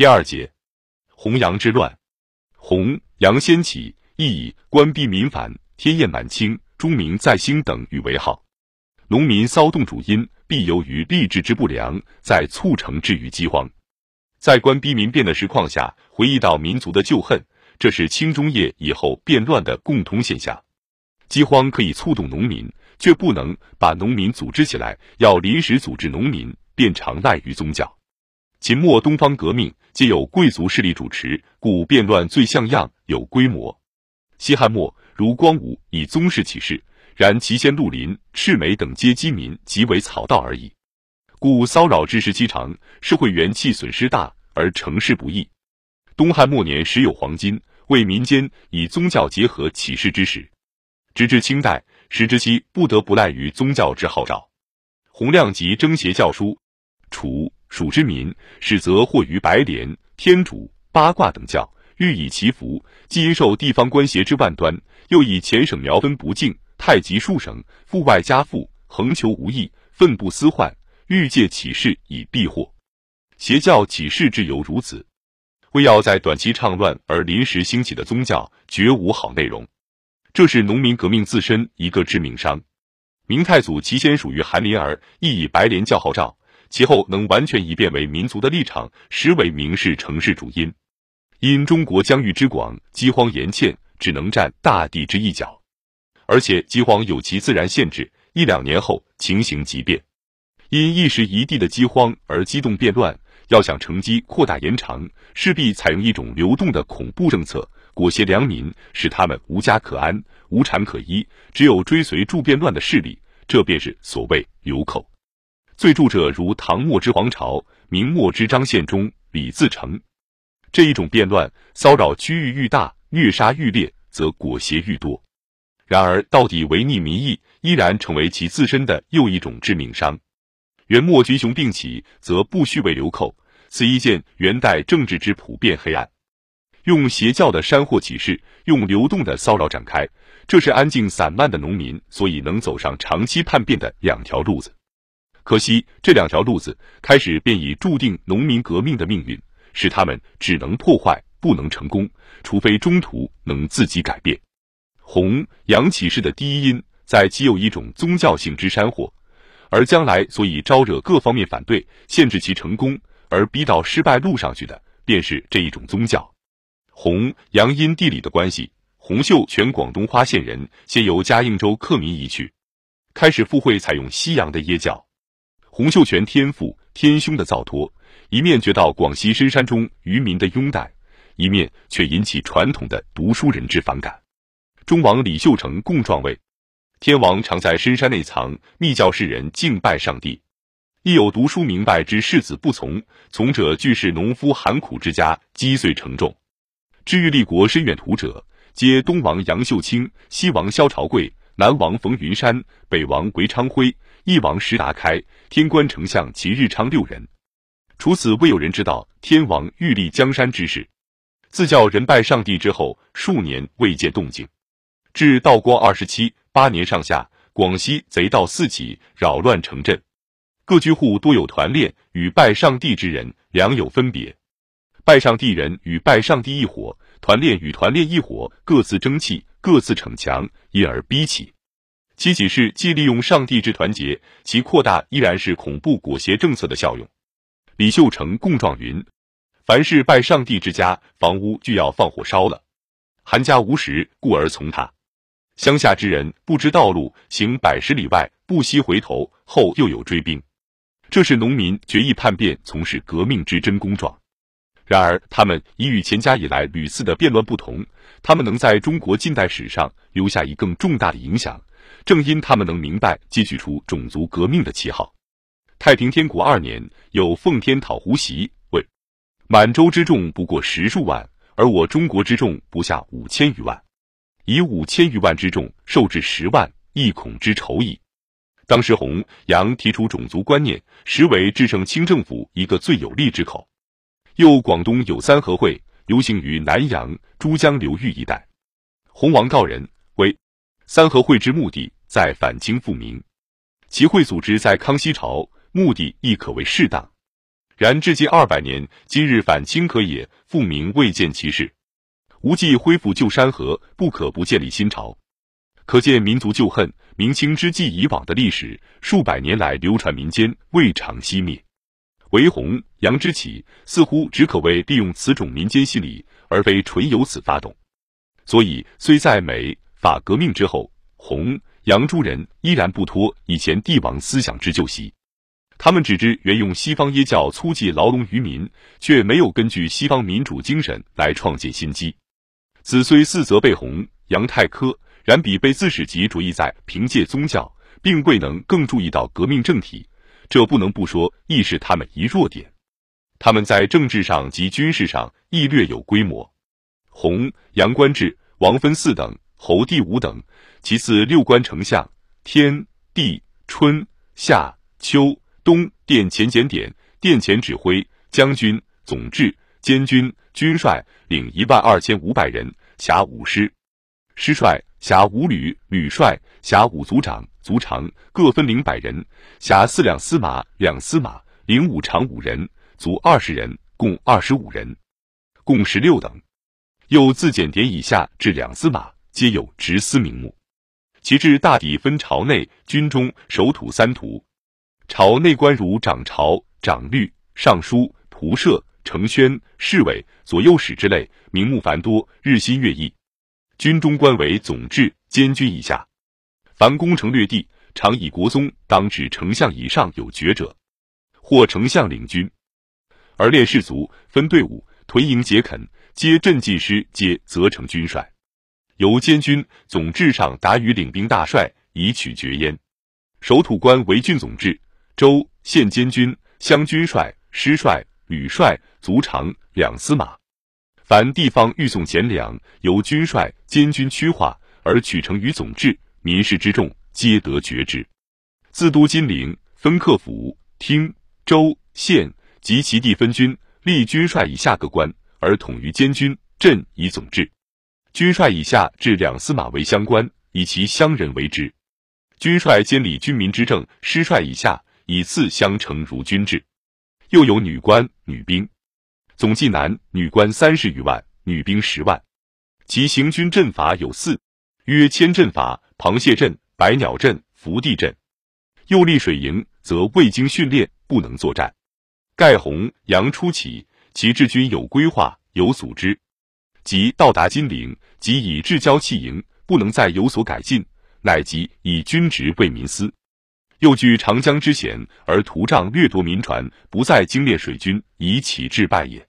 第二节，洪杨之乱。洪杨先起，亦以官逼民反、天厌满清、诸民在兴等语为号。农民骚动主因，必由于吏治之不良，在促成至于饥荒。在官逼民变的实况下，回忆到民族的旧恨，这是清中叶以后变乱的共通现象。饥荒可以触动农民，却不能把农民组织起来。要临时组织农民，便常赖于宗教。秦末东方革命皆有贵族势力主持，故变乱最像样，有规模。西汉末如光武以宗室起事，然其先陆林、赤眉等皆饥民，即为草道而已。故骚扰之时期长，社会元气损失大，而成事不易。东汉末年时有黄金，为民间以宗教结合起事之时。直至清代，时之期不得不赖于宗教之号召。洪亮及征邪教书，楚蜀之民，始则惑于白莲、天主、八卦等教，欲以祈福；既因受地方官邪之万端，又以前省苗分不敬，太极数省，富外加富，横求无益，奋不思患，欲借起事以避祸。邪教起事之由如此，为要在短期倡乱而临时兴起的宗教，绝无好内容。这是农民革命自身一个致命伤。明太祖其先属于韩林儿，亦以白莲教号召，其后能完全以变为民族的立场，实为明示成事主因。因中国疆域之广，饥荒严欠，只能占大地之一角，而且饥荒有其自然限制，一两年后情形即变。因一时一地的饥荒而激动变乱，要想乘机扩大延长，势必采用一种流动的恐怖政策。裹挟良民，使他们无家可安、无产可依，只有追随助变乱的势力，这便是所谓流寇。最著者如唐末之黄巢，明末之张献忠、李自成。这一种变乱骚扰区域愈大，虐杀愈烈，则裹挟愈多。然而，到底违逆民意，依然成为其自身的又一种致命伤。元末群雄并起，则不须为流寇，此一件元代政治之普遍黑暗。用邪教的山货起事，用流动的骚扰展开，这是安静散漫的农民所以能走上长期叛变的两条路子。可惜这两条路子开始便已注定农民革命的命运，使他们只能破坏，不能成功，除非中途能自己改变。弘扬起事的第一因，在其有一种宗教性之山火，而将来所以招惹各方面反对，限制其成功，而逼到失败路上去的，便是这一种宗教。洪杨因地理的关系，洪秀全广东花县人，先由嘉应州客民移去，开始赴会采用西洋的耶教。洪秀全天父天兄的造托，一面觉到广西深山中渔民的拥戴，一面却引起传统的读书人之反感。中王李秀成共状位，天王常在深山内藏，密教世人敬拜上帝。亦有读书明白之士子不从，从者俱是农夫寒苦之家，积岁成重。至于立国深远图者，皆东王杨秀清、西王萧朝贵、南王冯云山、北王韦昌辉、翼王石达开、天官丞相秦日昌六人。除此，未有人知道天王欲立江山之事。自教人拜上帝之后，数年未见动静。至道光二十七八年上下，广西贼盗四起，扰乱城镇，各居户多有团练，与拜上帝之人两有分别。拜上帝人与拜上帝一伙，团练与团练一伙，各自争气，各自逞强，因而逼起。其起事既利用上帝之团结，其扩大依然是恐怖裹挟政策的效用。李秀成供状云：凡是拜上帝之家，房屋就要放火烧了。韩家无食，故而从他。乡下之人不知道路，行百十里外，不惜回头，后又有追兵。这是农民决意叛变，从事革命之真功状。然而，他们已与钱家以来屡次的变乱不同，他们能在中国近代史上留下一更重大的影响，正因他们能明白汲取出种族革命的旗号。太平天国二年，有奉天讨胡袭，谓满洲之众不过十数万，而我中国之众不下五千余万，以五千余万之众受至十万，亦恐之仇矣。当时洪杨提出种族观念，实为制胜清政府一个最有力之口。又广东有三合会，流行于南阳、珠江流域一带。洪王告人为三合会之目的在反清复明，其会组织在康熙朝，目的亦可谓适当。然至今二百年，今日反清可也，复明未见其事。无忌恢复旧山河，不可不建立新朝。可见民族旧恨、明清之际以往的历史，数百年来流传民间，未尝熄灭。为洪杨之起，似乎只可谓利用此种民间心理，而非纯由此发动。所以，虽在美法革命之后，红杨诸人依然不脱以前帝王思想之旧习。他们只知沿用西方耶教粗祭牢笼于民，却没有根据西方民主精神来创建新机。子虽四则被红杨太苛。然彼被自始即着意在凭借宗教，并未能更注意到革命政体，这不能不说亦是他们一弱点。他们在政治上及军事上亦略有规模。洪杨官制，王分四等，侯第五等，其次六官丞相，天地春夏秋冬殿前检点，殿前指挥将军总制监军军帅，领一万二千五百人，辖五师，师帅。辖五旅，旅帅辖五族长，族长各分领百人；辖四两司马，两司马领五长五人，卒二十人，共二十五人，共十六等。又自检点以下至两司马，皆有执司名目。其制大抵分朝内、军中、守土三途。朝内官如掌朝、掌律、尚书、仆射、承宣、侍卫、左右使之类，名目繁多，日新月异。军中官为总制、监军以下，凡攻城略地，常以国宗当指丞相以上有爵者，或丞相领军，而练士卒分队伍屯营结垦，皆镇进师，皆责成军帅，由监军总制上达于领兵大帅，以取爵焉。守土官为郡总制、州县监军、乡军帅、师帅、旅帅、卒长、两司马。凡地方欲送钱粮，由军帅监军区划而取成于总制，民事之众皆得爵之。自都金陵分客府、厅、州、县及其地分军，立军帅以下各官，而统于监军镇以总制。军帅以下至两司马为乡官，以其乡人为之。军帅监理军民之政，师帅以下以次相承如军制。又有女官、女兵。总计男女官三十余万，女兵十万。其行军阵法有四：曰千阵法、螃蟹阵、百鸟阵、伏地阵。又立水营，则未经训练，不能作战。盖洪杨初起，其治军有规划，有组织。即到达金陵，即以至交弃营，不能再有所改进，乃即以军职为民司。又据长江之险，而图仗掠夺民船，不再精练水军，以启智败也。